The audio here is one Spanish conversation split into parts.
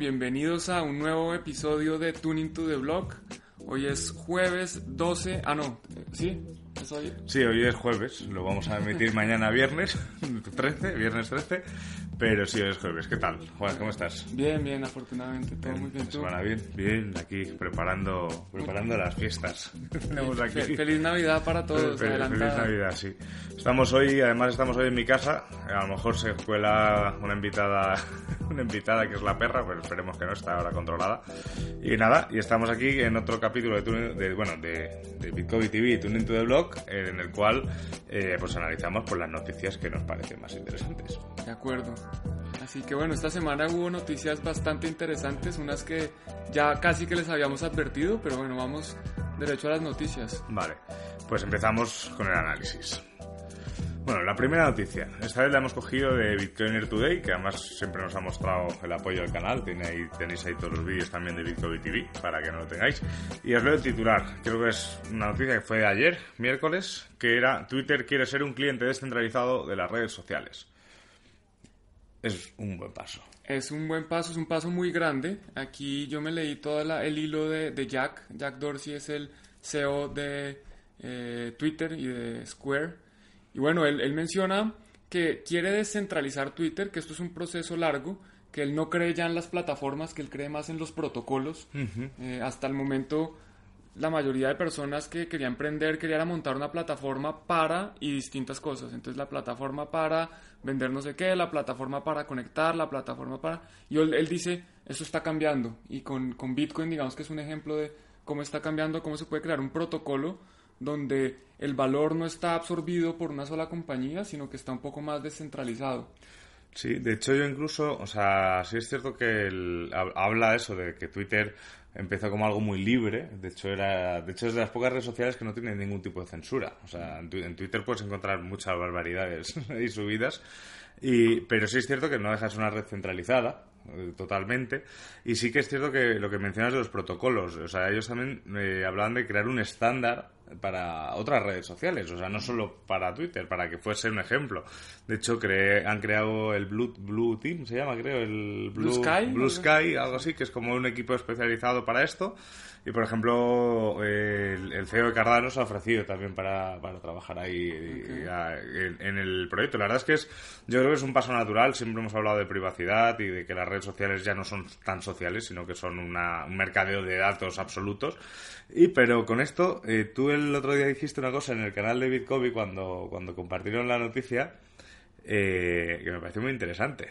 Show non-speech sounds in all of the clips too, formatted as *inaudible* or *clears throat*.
Bienvenidos a un nuevo episodio de Tuning to the Block. Hoy es jueves 12, ah no, ¿sí? ¿Es hoy? Sí, hoy es jueves, lo vamos a emitir mañana viernes *laughs* 13, viernes 13, pero sí, es jueves. ¿Qué tal? Juan, ¿cómo estás? Bien, bien, afortunadamente, todo muy bien. ¿tú? Semana bien, bien, aquí preparando, preparando las fiestas. *laughs* Tenemos aquí. feliz Navidad para todos, feliz, feliz Navidad, sí. Estamos hoy, además estamos hoy en mi casa, a lo mejor se cuela una invitada, *laughs* una invitada que es la perra, pero esperemos que no, está ahora controlada. Y nada, y estamos aquí en otro capítulo de, de bueno, de, de Bitcoin TV, Tuning to the Blog, en el cual eh, pues analizamos pues, las noticias que nos parecen más interesantes. De acuerdo. Así que bueno, esta semana hubo noticias bastante interesantes, unas que ya casi que les habíamos advertido, pero bueno, vamos derecho a las noticias. Vale, pues empezamos con el análisis. Bueno, la primera noticia. Esta vez la hemos cogido de Bitcoiner Today, que además siempre nos ha mostrado el apoyo al canal. tenéis ahí todos los vídeos también de Bitcoin TV para que no lo tengáis. Y os leo el titular. Creo que es una noticia que fue de ayer, miércoles, que era Twitter quiere ser un cliente descentralizado de las redes sociales. Es un buen paso. Es un buen paso, es un paso muy grande. Aquí yo me leí todo el hilo de, Jack. Jack Dorsey es el CEO de eh, Twitter y de Square y bueno, él, menciona que quiere descentralizar Twitter, que esto es un proceso largo, que él no cree ya en las plataformas, que él cree más en los protocolos. Eh, hasta el momento, la mayoría de personas que querían emprender querían montar una plataforma para y distintas cosas. Entonces, la plataforma para vender no sé qué, la plataforma para conectar, la plataforma para... Y él, dice, eso está cambiando. Y con, con Bitcoin, digamos que es un ejemplo de cómo está cambiando, cómo se puede crear un protocolo donde el valor no está absorbido por una sola compañía, sino que está un poco más descentralizado. Sí, de hecho yo incluso, o sea, sí es cierto que el, habla eso de que Twitter empezó como algo muy libre, de hecho era, de hecho es de las pocas redes sociales que no tienen ningún tipo de censura, o sea, en, Twitter puedes encontrar muchas barbaridades *laughs* y subidas, y, pero sí es cierto que no dejas una red centralizada, eh, totalmente. Y sí que es cierto que lo que mencionas de los protocolos, o sea, ellos también eh, hablaban de crear un estándar para otras redes sociales, o sea, no solo para Twitter, para que fuese un ejemplo. De hecho, han creado el Blue, Blue Team, se llama, creo, el Blue, Sky, Blue Sky, algo así, que es como un equipo especializado para esto. Y por ejemplo, el, CEO de Cardano se ha ofrecido también para, para trabajar ahí en, el proyecto. La verdad es que es, yo creo que es un paso natural. Siempre hemos hablado de privacidad y de que las redes sociales ya no son tan sociales, sino que son una, un mercadeo de datos absolutos. Y pero con esto, eh, tú el otro día dijiste una cosa en el canal de Bitcoin cuando, cuando compartieron la noticia eh, que me pareció muy interesante.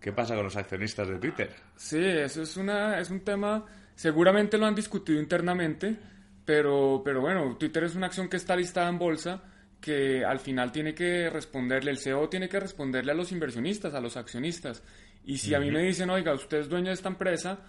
¿Qué pasa con los accionistas de Twitter? Sí, eso es, una, es un tema Seguramente lo han discutido internamente, pero, pero bueno, Twitter es una acción que está listada en bolsa que al final tiene que responderle, el CEO tiene que responderle a los inversionistas, a los accionistas. Y si a mí me dicen, oiga, usted es dueño de esta empresa,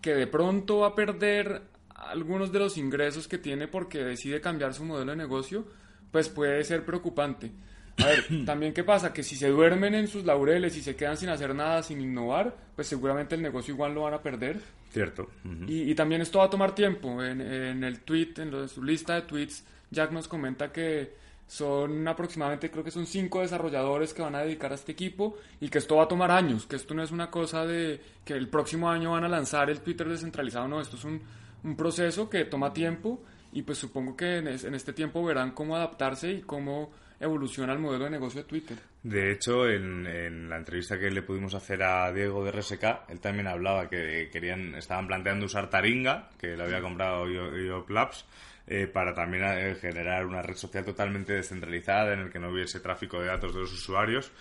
que de pronto va a perder algunos de los ingresos que tiene porque decide cambiar su modelo de negocio, pues puede ser preocupante. A ver, *clears throat* también qué pasa, que si se duermen en sus laureles y se quedan sin hacer nada, sin innovar, pues seguramente el negocio igual lo van a perder. Cierto. y, también esto va a tomar tiempo. En, el tweet, en, su lista de tweets, Jack nos comenta que son aproximadamente, creo que son cinco desarrolladores que van a dedicar a este equipo y que esto va a tomar años, que esto no es una cosa de que el próximo año van a lanzar el Twitter descentralizado, no, esto es un, un proceso que toma tiempo y pues supongo que en, en este tiempo verán cómo adaptarse y cómo evoluciona el modelo de negocio de Twitter. De hecho, en, la entrevista que le pudimos hacer a Diego de RSK, él también hablaba que querían, estaban planteando usar Taringa, que lo había comprado yo, Labs, eh, para también eh, generar una red social totalmente descentralizada en el que no hubiese tráfico de datos de los usuarios.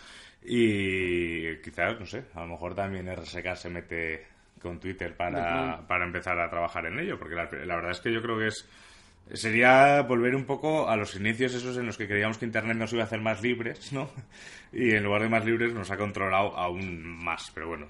Y quizás, no sé, a lo mejor también RSK se mete con Twitter para, para empezar a trabajar en ello, porque la verdad es que yo creo que es sería volver un poco a los inicios esos en los que creíamos que Internet nos iba a hacer más libres, ¿no? *laughs* Y en lugar de más libres nos ha controlado aún más. Pero bueno,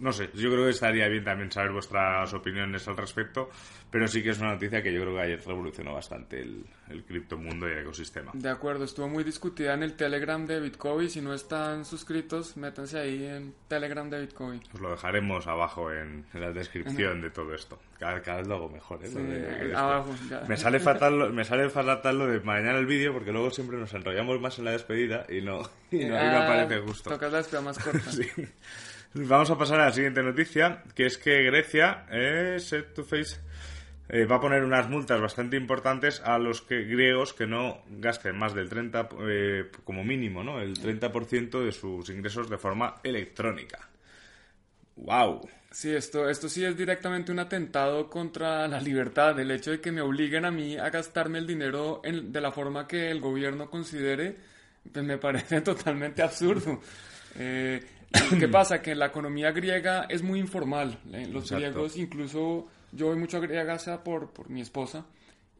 no sé, yo creo que estaría bien también saber vuestras opiniones al respecto, pero sí que es una noticia que yo creo que ayer revolucionó bastante el, el criptomundo y el ecosistema. De acuerdo, estuvo muy discutida en el Telegram de Bitcoin. Si no están suscritos, métanse ahí en Telegram de Bitcoin. Os lo dejaremos abajo en, la descripción de todo esto. Cada, vez lo hago mejor, ¿eh? abajo, Me sale, fatal, *laughs* me sale fatal lo de mañana el vídeo porque luego siempre nos enrollamos más en la despedida y no, y no, ah, aparece justo. Tocas la despedida más corta. *laughs* sí. Vamos a pasar a la siguiente noticia, que es que Grecia, eh, Set to Face, eh, va a poner unas multas bastante importantes a los griegos que no gasten más del 30, eh, como mínimo, ¿no? El 30% de sus ingresos de forma electrónica. ¡Wow! Sí, esto, esto sí es directamente un atentado contra la libertad. El hecho de que me obliguen a mí a gastarme el dinero de la forma que el gobierno considere, pues me parece *laughs* totalmente absurdo. Eh, ¿Qué *coughs* pasa? Que la economía griega es muy informal. ¿eh? Los griegos, incluso yo voy mucho a Grecia por, por mi esposa,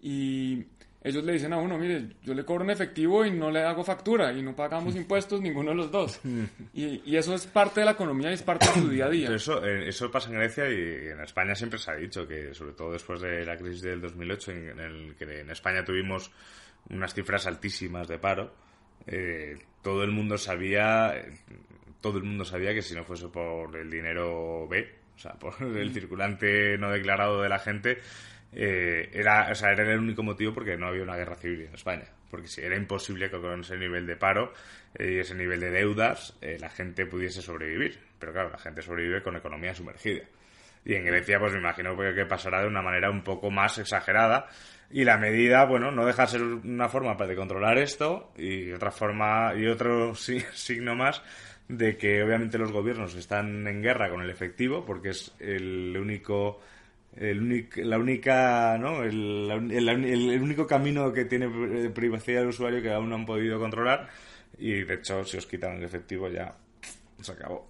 y ellos le dicen a uno, mire, yo le cobro en efectivo y no le hago factura y no pagamos *laughs* impuestos ninguno de los dos. *laughs* Y, y, eso es parte de la economía y es parte de su día a día. Eso, eh, eso pasa en Grecia y en España siempre se ha dicho que, sobre todo después de la crisis del 2008, en, el que en España tuvimos unas cifras altísimas de paro, eh, todo el mundo sabía todo el mundo sabía que si no fuese por el dinero B, o sea, *laughs* por el circulante no declarado de la gente, eh, era, o sea, era el único motivo porque no había una guerra civil en España. Porque si era imposible que con ese nivel de paro eh, y ese nivel de deudas eh, la gente pudiese sobrevivir. Pero claro, la gente sobrevive con economía sumergida. Y en Grecia, pues me imagino que pasará de una manera un poco más exagerada. Y la medida, bueno, no deja de ser una forma de controlar esto y otra forma y otro *laughs* signo más de que obviamente los gobiernos están en guerra con el efectivo porque es el único el la única no el, el, único camino que tiene privacidad del usuario que aún no han podido controlar y de hecho si os quitan el efectivo ya se acabó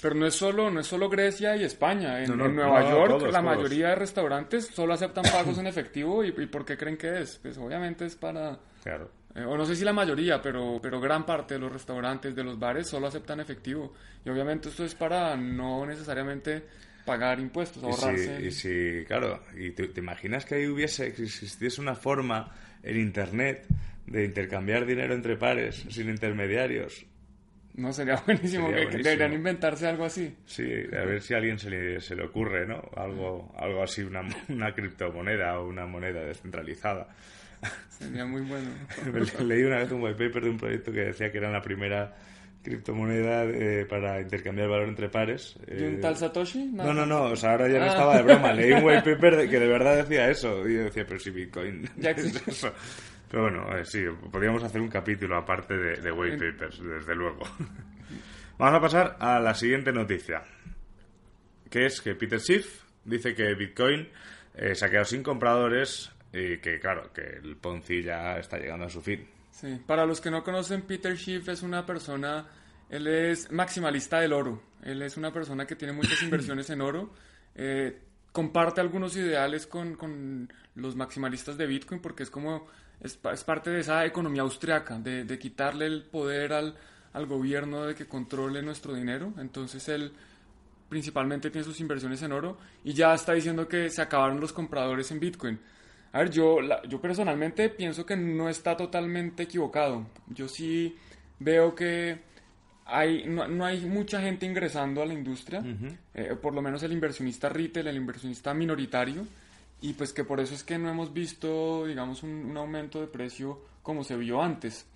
pero no es solo no es solo Grecia y España en, Nueva York la mayoría de restaurantes solo aceptan *coughs* pagos en efectivo y, y por qué creen que es pues obviamente es para claro eh, o no sé si la mayoría, pero, pero gran parte de los restaurantes, de los bares, solo aceptan efectivo. Y obviamente esto es para no necesariamente pagar impuestos, ahorrarse. Y si, claro, y te, imaginas que ahí hubiese, existiese una forma en Internet de intercambiar dinero entre pares sin intermediarios. No, sería *laughs* buenísimo, que deberían inventarse algo así. Sí, a ver si a alguien se le, se le ocurre, ¿no? Algo, algo así, una, una criptomoneda o una moneda descentralizada. Sería muy bueno. *laughs* Leí una vez un white paper de un proyecto que decía que era la primera criptomoneda eh, para intercambiar valor entre pares. ¿Y un eh, tal Satoshi? No, no, no, o sea, ahora ya no ah. estaba de broma. Leí un white *laughs* paper que de verdad decía eso. Y yo decía, pero si Bitcoin ya es eso. Pero bueno, eh, sí, podríamos hacer un capítulo aparte de, de white papers, desde luego. *laughs* Vamos a pasar a la siguiente noticia, que es que Peter Schiff dice que Bitcoin se ha quedado sin compradores y que claro, que el Ponzi ya está llegando a su fin. Sí, para los que no conocen, Peter Schiff es una persona, él es maximalista del oro, él es una persona que tiene muchas *coughs* inversiones en oro, eh, comparte algunos ideales con, con, los maximalistas de Bitcoin porque es como, es, es parte de esa economía austriaca, de, de quitarle el poder al, al gobierno de que controle nuestro dinero, entonces él principalmente tiene sus inversiones en oro y ya está diciendo que se acabaron los compradores en Bitcoin. A ver, yo, yo personalmente pienso que no está totalmente equivocado. Yo sí veo que hay, no, hay mucha gente ingresando a la industria, eh, por lo menos el inversionista retail, el inversionista minoritario, y pues que por eso es que no hemos visto, digamos, un, aumento de precio como se vio antes.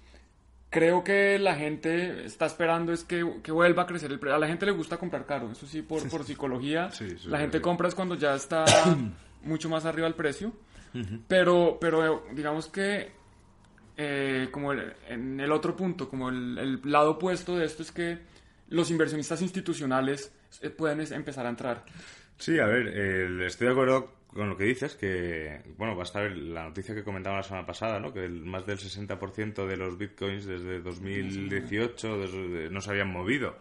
Creo que la gente está esperando es que, vuelva a crecer el precio. A la gente le gusta comprar caro, eso sí, por, por psicología. la gente compra es cuando ya está *coughs* mucho más arriba el precio pero, pero digamos que eh, como en el otro punto, como el, lado opuesto de esto es que los inversionistas institucionales eh, pueden empezar a entrar. Sí, a ver, estoy de acuerdo con lo que dices, que, bueno, va a estar la noticia que comentaba la semana pasada, ¿no? Que más del 60% de los bitcoins desde 2018 no se habían movido.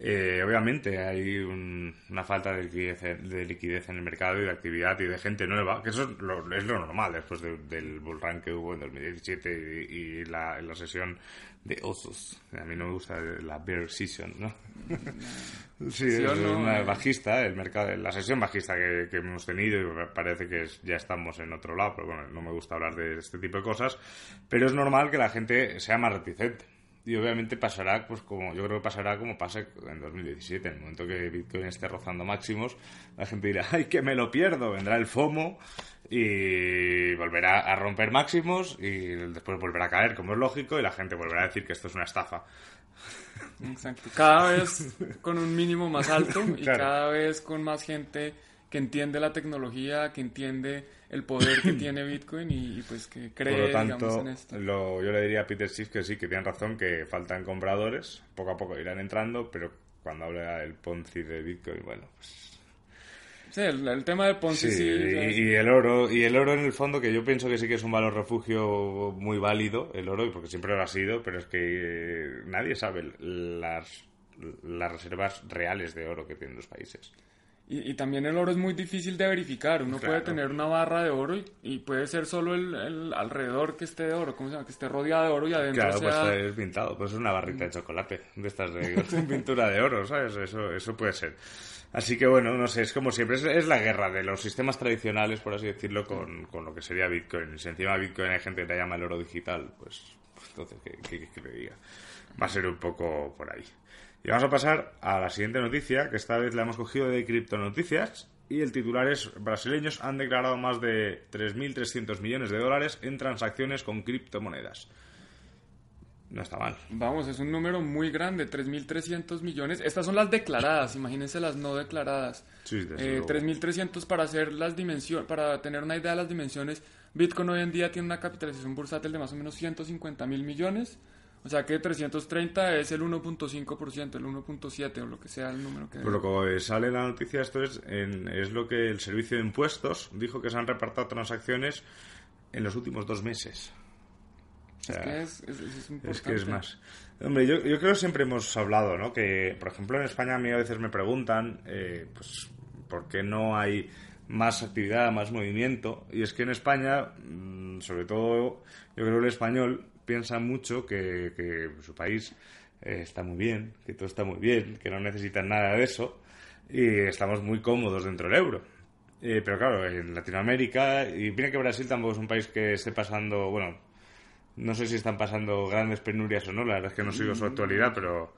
Eh, obviamente hay una falta de liquidez, de liquidez en el mercado y de actividad y de gente nueva, que eso es lo, es lo normal después del bull run que hubo en 2017 y, la, la, sesión de osos. A mí no me gusta la bear season, ¿no? *laughs* sí, es una bajista, el mercado, la sesión bajista que, hemos tenido y parece que ya estamos en otro lado, pero bueno, no me gusta hablar de este tipo de cosas, pero es normal que la gente sea más reticente y obviamente pasará, pues como yo creo que pasará como pasa en 2017, en el momento que Bitcoin esté rozando máximos, la gente dirá, ¡ay, que me lo pierdo! Vendrá el FOMO y volverá a romper máximos y después volverá a caer, como es lógico, y la gente volverá a decir que esto es una estafa. Exacto. Cada vez con un mínimo más alto y *laughs* cada vez con más gente que entiende la tecnología, que entiende el poder que *clears throat* tiene Bitcoin y, pues que cree Por lo tanto, en esto. yo le diría a Peter Schiff que sí, que tiene razón, que faltan compradores, poco a poco irán entrando, pero cuando habla el Ponzi de Bitcoin, bueno, pues... Sí, el, tema del Ponzi sí, y, el oro, y el oro en el fondo, que yo pienso que sí que es un valor refugio muy válido, el oro, porque siempre lo ha sido, pero es que eh, nadie sabe las, las reservas reales de oro que tienen los países. Y, también el oro es muy difícil de verificar. Uno puede tener una barra de oro y, puede ser solo el, alrededor que esté de oro, ¿cómo se llama? Que esté rodeado de oro y adentro Claro, pues es pintado. Pues es una barrita de chocolate de estas *laughs* de pintura de oro, ¿sabes? Eso, eso puede ser. Así que bueno, no sé, es como siempre, es, la guerra de los sistemas tradicionales, por así decirlo, con, con, lo que sería Bitcoin. Y si encima Bitcoin hay gente que te llama el oro digital, pues, pues entonces, ¿qué, qué, qué le diga? Va a ser un poco por ahí. Y vamos a pasar a la siguiente noticia, que esta vez la hemos cogido de Criptonoticias. Y el titular es: Brasileños han declarado más de 3.300 millones de dólares en transacciones con criptomonedas. No está mal. Vamos, es un número muy grande, 3.300 millones. Estas son las declaradas, imagínense las no declaradas. Sí, eh, 3.300 para hacer las dimensiones, para tener una idea de las dimensiones. Bitcoin hoy en día tiene una capitalización bursátil de más o menos 150 mil millones. O sea que 330 es el 1.5%, el 1.7 o lo que sea el número que... Pues lo que sale en la noticia esto es, es lo que el Servicio de Impuestos dijo que se han repartido transacciones en los últimos dos meses. es, que es, es, es, que es más. Hombre, yo, yo creo que siempre hemos hablado, ¿no? Que, por ejemplo, en España a mí a veces me preguntan, eh, pues, ¿por qué no hay más actividad, más movimiento? Y es que en España, mm, sobre todo, yo creo que el español piensa mucho que, su país eh, está muy bien, que todo está muy bien, que no necesitan nada de eso y estamos muy cómodos dentro del euro. Eh, pero claro, en Latinoamérica, y mira que Brasil tampoco es un país que esté pasando, bueno, no sé si están pasando grandes penurias o no, la verdad es que no sigo su actualidad, pero,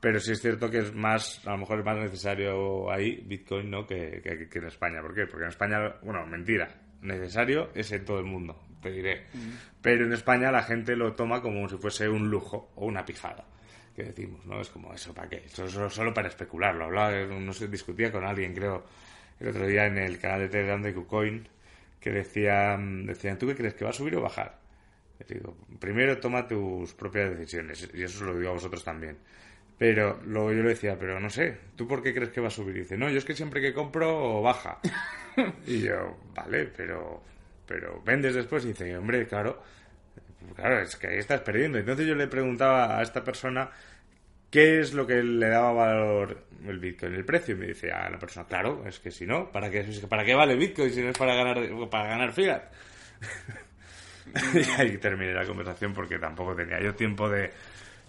pero sí es cierto que es más, a lo mejor es más necesario ahí Bitcoin, ¿no? Que, que en España. ¿Por qué? Porque en España, bueno, mentira, necesario es en todo el mundo diré. Pero en España la gente lo toma como si fuese un lujo o una pijada. Que decimos, ¿no? Es como eso, ¿para qué? Eso es solo, para especularlo. Hablaba, no sé, discutía con alguien, creo, el otro día en el canal de Telegram de KuCoin, que decían, decían, ¿tú qué crees? ¿Que va a subir o bajar? digo, primero toma tus propias decisiones, y eso se lo digo a vosotros también. Pero luego yo le decía, pero no sé, ¿tú por qué crees que va a subir? Y dice, no, yo es que siempre que compro baja. *laughs* y yo, vale, pero pero vendes después y dice, hombre, claro, claro, es que ahí estás perdiendo. Entonces yo le preguntaba a esta persona qué es lo que le daba valor el Bitcoin, el precio, y me dice a la persona, claro, es que si no, ¿para qué, ¿para qué vale Bitcoin si no es para ganar, para ganar fiat? *laughs* y ahí terminé la conversación porque tampoco tenía yo tiempo de,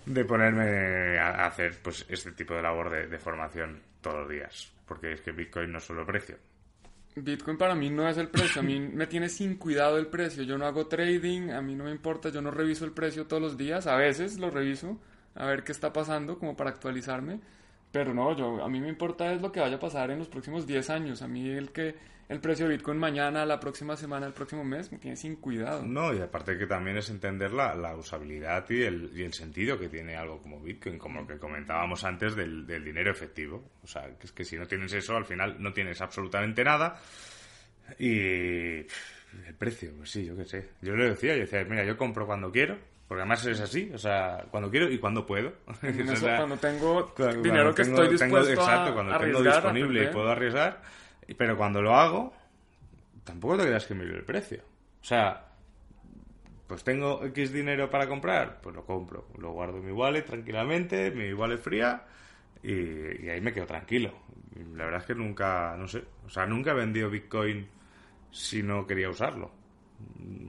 de ponerme a hacer pues este tipo de labor de, de formación todos los días, porque es que Bitcoin no es solo precio, Bitcoin para mí no es el precio, a mí me tiene sin cuidado el precio, yo no hago trading, a mí no me importa, yo no reviso el precio todos los días, a veces lo reviso a ver qué está pasando como para actualizarme, pero no, yo a mí me importa es lo que vaya a pasar en los próximos 10 años, a mí el que el precio de Bitcoin mañana, la próxima semana, el próximo mes, me tiene sin cuidado. No, y aparte que también es entender la, la usabilidad y el, y el, sentido que tiene algo como Bitcoin, como lo que comentábamos antes del, del dinero efectivo. O sea, que es que si no tienes eso, al final no tienes absolutamente nada. Y el precio, pues sí, yo qué sé. Yo le decía, yo decía, mira, yo compro cuando quiero, porque además es así, o sea, cuando quiero y cuando puedo. *laughs* cuando tengo dinero que estoy dispuesto exacto, cuando tengo disponible y puedo arriesgar pero cuando lo hago, tampoco te creas que miro el precio. O sea, pues tengo X dinero para comprar, pues lo compro. Lo guardo en mi wallet tranquilamente, mi wallet fría, y, ahí me quedo tranquilo. La verdad es que nunca, no sé, o sea, nunca he vendido Bitcoin si no quería usarlo.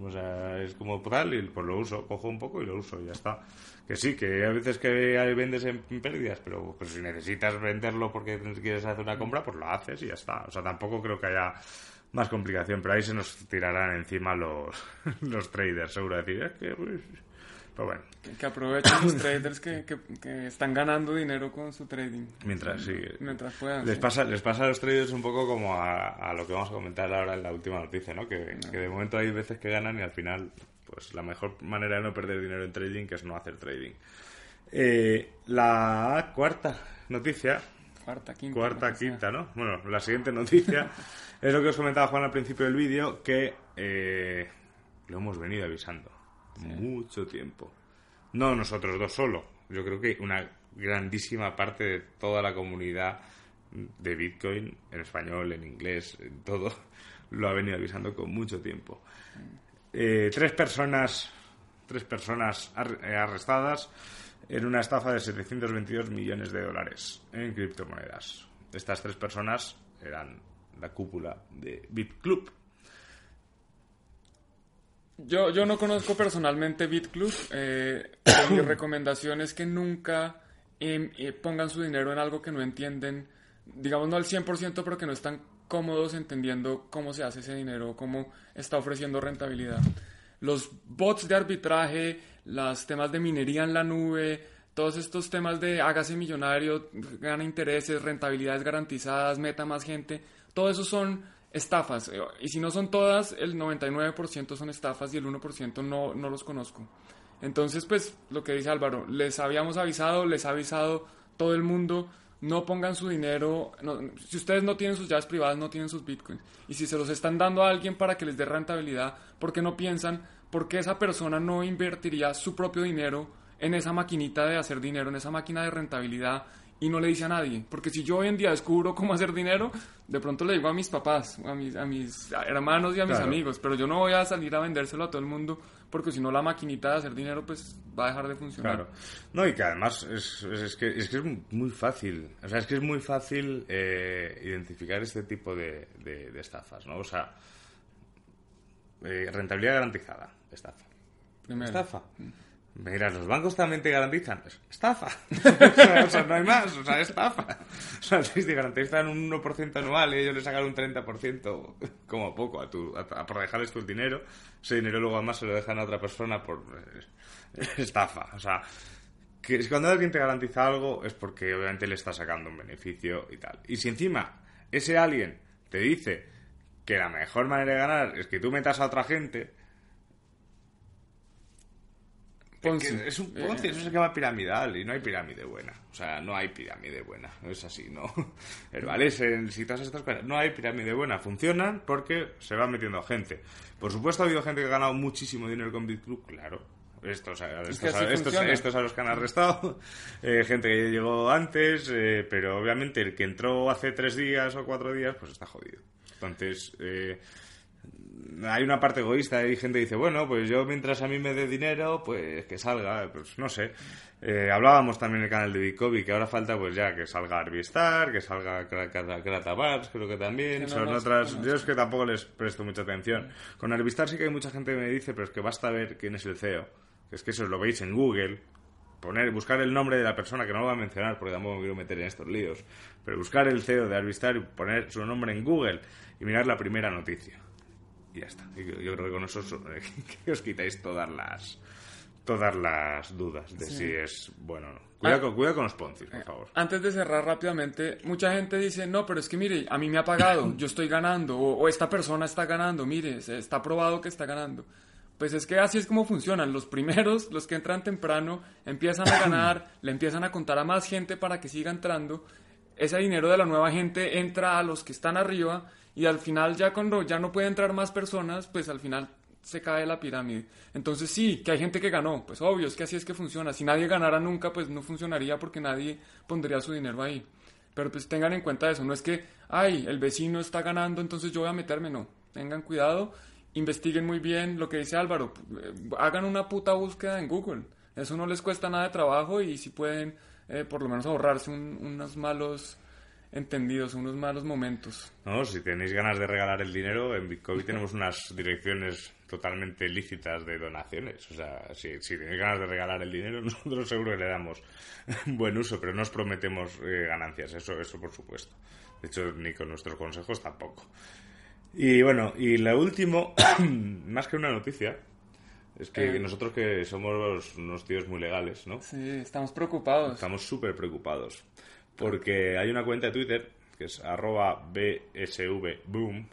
O sea, es como tal y pues lo uso, cojo un poco y lo uso y ya está. Que sí, que hay veces que vendes en pérdidas, pero pues si necesitas venderlo porque quieres hacer una compra, pues lo haces y ya está. O sea, tampoco creo que haya más complicación, pero ahí se nos tirarán encima los, *laughs* los traders, seguro decir, es que pues, bueno. Que, aprovechen los traders que, que, están ganando dinero con su trading. Mientras, sí. Mientras puedan. Les, pasa, les pasa a los traders un poco como a, a, lo que vamos a comentar ahora en la última noticia, ¿no? Que, de momento hay veces que ganan y al final, pues la mejor manera de no perder dinero en trading que es no hacer trading. Eh, la cuarta noticia. Cuarta, quinta. Cuarta, quinta, ¿no? Bueno, la siguiente noticia *laughs* es lo que os comentaba Juan al principio del vídeo, que eh, lo hemos venido avisando mucho tiempo. No nosotros dos solo. Yo creo que una grandísima parte de toda la comunidad de Bitcoin, en español, en inglés, en todo, *laughs* lo ha venido avisando con mucho tiempo. Eh, tres personas, tres personas eh, arrestadas en una estafa de 722 millones de dólares en criptomonedas. Estas tres personas eran la cúpula de BitClub. Yo, yo no conozco personalmente BitClub. Eh, mi *coughs* recomendación es que nunca em, eh, pongan su dinero en algo que no entienden, digamos no al 100%, pero que no están cómodos entendiendo cómo se hace ese dinero, cómo está ofreciendo rentabilidad. Los bots de arbitraje, los temas de minería en la nube, todos estos temas de hágase millonario, gana intereses, rentabilidades garantizadas, meta más gente, todo eso son estafas. Eh, y si no son todas, el 99% son estafas y el 1% no, no los conozco. Entonces, pues lo que dice Álvaro, les habíamos avisado, les ha avisado todo el mundo, no pongan su dinero, si ustedes no tienen sus llaves privadas, no tienen sus bitcoins. Y si se los están dando a alguien para que les dé rentabilidad, ¿por qué no piensan por qué esa persona no invertiría su propio dinero en esa maquinita de hacer dinero, en esa máquina de rentabilidad y no le dice a nadie. Porque si yo hoy en día descubro cómo hacer dinero, de pronto le digo a mis papás, a mis, a mis hermanos y a mis amigos, pero yo no voy a salir a vendérselo a todo el mundo porque si no la maquinita de hacer dinero pues va a dejar de funcionar. Claro. No, y que además es, es, que, es, que, es muy fácil, o sea, es que es muy fácil eh, identificar este tipo de, de, estafas, ¿no? O sea, eh, rentabilidad garantizada, estafa. Estafa. Mm. Mira, los bancos también te garantizan. Estafa. *laughs* o, sea, no hay más. O sea, estafa. O sea, si te garantizan un 1% anual y ellos le sacan un 30% como poco a tu, a, por dejarles tu dinero, ese dinero luego además se lo dejan a otra persona por eh, estafa. O sea, que cuando alguien te garantiza algo es porque obviamente le está sacando un beneficio y tal. Y si encima ese alguien te dice que la mejor manera de ganar es que tú metas a otra gente, es un Ponzi, eso se llama piramidal y no hay pirámide buena. O sea, no hay pirámide buena. No es así, ¿no? *laughs* El Valesen, si todas estas cosas. No hay pirámide buena. Funcionan porque se va metiendo gente. Por supuesto, ha habido gente que ha ganado muchísimo dinero con BitClub, claro. Estos, estos, a los que han arrestado, *laughs* eh, gente que llegó antes, eh, pero obviamente el que entró hace tres días o cuatro días, pues está jodido. Entonces, eh, hay una parte egoísta. Hay gente que dice, bueno, pues yo mientras a mí me dé dinero, pues que salga, pues no sé. Eh, hablábamos también en el canal de Bicobi que ahora falta pues ya que salga Arvistar, que salga Kratabars, creo que también. Son otras. Yo es que tampoco les presto mucha atención. Con Arvistar sí que hay mucha gente que me dice, pero es que basta ver quién es el CEO. Es que eso lo veis en Google. Poner, buscar el nombre de la persona, que no lo voy a mencionar porque tampoco me quiero meter en estos líos, pero buscar el CEO de Arvistar y poner su nombre en Google y mirar la primera noticia y ya está. Yo, creo que con eso *laughs* que os quitáis todas las todas las dudas de si es bueno o no. Cuidado, ah. con los poncis, por favor. Antes de cerrar rápidamente, mucha gente dice, no, pero es que mire, a mí me ha pagado, yo estoy ganando, o, esta persona está ganando, mire, está probado que está ganando. Pues es que así es como funcionan. Los primeros, los que entran temprano, empiezan a *coughs* ganar, le empiezan a contar a más gente para que siga entrando. Ese dinero de la nueva gente entra a los que están arriba y al final ya cuando ya no puede entrar más personas, pues al final se cae la pirámide. Entonces sí, que hay gente que ganó, pues obvio, es que así es que funciona. Si nadie ganara nunca, pues no funcionaría porque nadie pondría su dinero ahí. Pero pues tengan en cuenta eso, no es que, ay, el vecino está ganando, entonces yo voy a meterme, no. Tengan cuidado, investiguen muy bien lo que dice Álvaro, hagan una puta búsqueda en Google. Eso no les cuesta nada de trabajo y si pueden eh, por lo menos ahorrarse unos malos entendidos, unos malos momentos. No, si tenéis ganas de regalar el dinero, en Bitcoin tenemos unas direcciones totalmente lícitas de donaciones. O sea, si, si tenéis ganas de regalar el dinero, *laughs* nosotros seguro que le damos buen uso, pero no os prometemos eh, ganancias, eso, eso por supuesto. De hecho, ni con nuestros consejos tampoco. Y bueno, y lo último, *coughs* más que una noticia, es que eh. nosotros que somos unos tíos muy legales, ¿no? Sí, estamos preocupados. Estamos súper preocupados. Porque hay una cuenta de Twitter que es arroba bsvboom.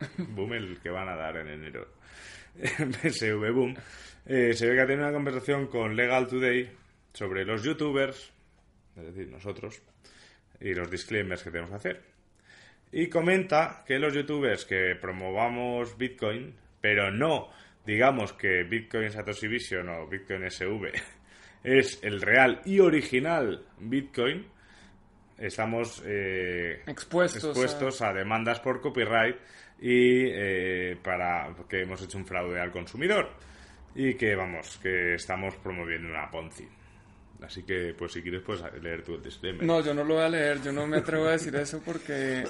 *laughs* boom el que van a dar en enero. *laughs* bsvboom. Eh, se ve que ha tenido una conversación con Legal Today sobre los youtubers, es decir, nosotros, y los disclaimers que tenemos que hacer. Y comenta que los youtubers que promovamos Bitcoin, pero no digamos que Bitcoin Satoshi Vision o Bitcoin SV es el real y original Bitcoin, estamos eh, expuestos, a... demandas por copyright y eh, para que hemos hecho un fraude al consumidor y que vamos que estamos promoviendo una Ponzi. Así que, pues si quieres, puedes leer tu disclaimer. No, yo no lo voy a leer, yo no me atrevo a decir eso porque,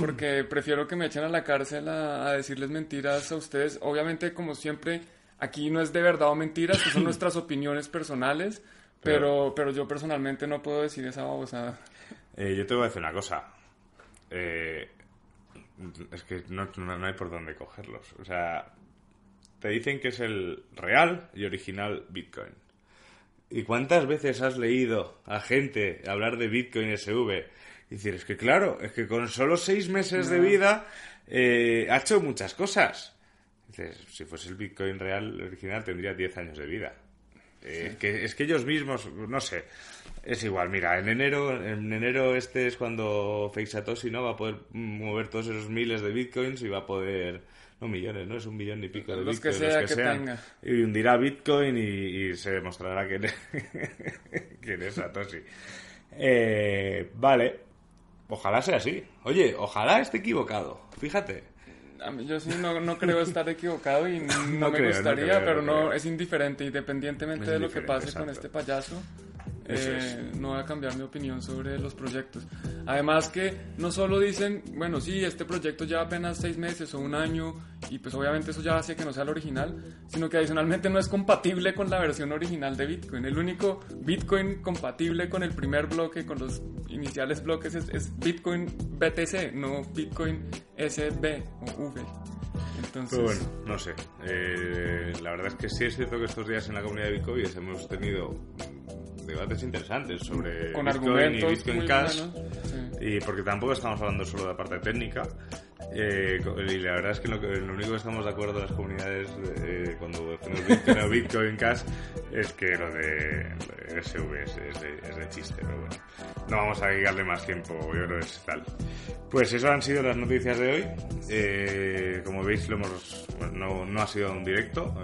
porque prefiero que me echen a la cárcel a, decirles mentiras a ustedes. Obviamente, como siempre, aquí no es de verdad o mentiras, son *laughs* nuestras opiniones personales, pero, pero yo personalmente no puedo decir esa babosada. Eh, yo te voy a decir una cosa. Eh, es que no, no hay por dónde cogerlos. O sea, te dicen que es el real y original Bitcoin ¿Y cuántas veces has leído a gente hablar de Bitcoin SV? Y decir, es que claro, es que con solo seis meses de vida eh, ha hecho muchas cosas. Dices, si fuese el Bitcoin real original tendría 10 años de vida. Eh, que, es que ellos mismos, no sé, es igual. Mira, en enero, en enero este es cuando Fake Satoshi no va a poder mover todos esos miles de bitcoins y va a poder no millones, ¿no? Es un millón y pico de los que sea que, Tenga. Y hundirá Bitcoin y, se demostrará quién es, *laughs* quién es Satoshi. Eh, vale, ojalá sea así. Oye, ojalá esté equivocado. Fíjate. A mí, yo sí no, creo estar equivocado y *laughs* no, me gustaría, pero no, es indiferente, independientemente de lo que pase con este payaso. Eh, no voy a cambiar mi opinión sobre los proyectos. Además que no solo dicen, bueno, sí, este proyecto lleva apenas seis meses o un año y pues obviamente eso ya hace que no sea el original, sino que adicionalmente no es compatible con la versión original de Bitcoin. El único Bitcoin compatible con el primer bloque, con los iniciales bloques, es, Bitcoin BTC, no Bitcoin SB o V. Entonces... bueno, no sé. Eh, la verdad es que sí es cierto que estos días en la comunidad de Bitcoin hemos tenido debates interesantes sobre Con Bitcoin y Bitcoin Cash. Y porque tampoco estamos hablando solo de la parte técnica. Eh, y la verdad es que lo, único que estamos de acuerdo en las comunidades eh, cuando decimos Bitcoin o Bitcoin Cash es que lo de, SV es, de, chiste, pero bueno. No vamos a dedicarle más tiempo, yo creo que es tal. Pues eso han sido las noticias de hoy. Eh, como veis, lo hemos, no, no ha sido un directo,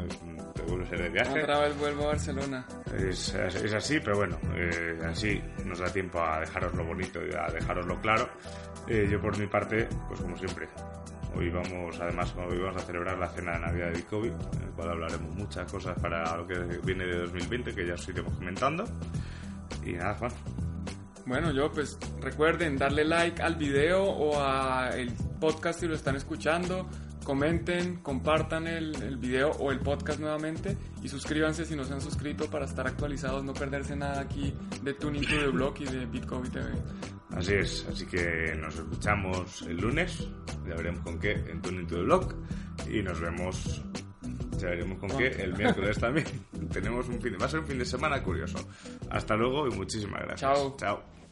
ser de viaje. Otra vez vuelvo a Barcelona. Es, es así, pero bueno, eh, así nos da tiempo a dejaros lo bonito y a dejaros lo claro. Eh, yo por mi parte, pues como siempre, hoy vamos, además, hoy vamos a celebrar la cena de Navidad de COVID, en el cual hablaremos muchas cosas para lo que viene de 2020, que ya os iremos comentando. Y nada, Juan. Bueno, yo pues recuerden darle like al video o al podcast si lo están escuchando comenten, compartan el, el, video o el podcast nuevamente y suscríbanse si no se han suscrito para estar actualizados, no perderse nada aquí de Tuning to the Blog y de Bitcoin TV. Así es, así que nos escuchamos el lunes, ya veremos con qué en Tuning to the Blog y nos vemos, ya veremos con qué el miércoles también. *laughs* Tenemos un fin, va a ser un fin de semana curioso. Hasta luego y muchísimas gracias. Chao. Chao.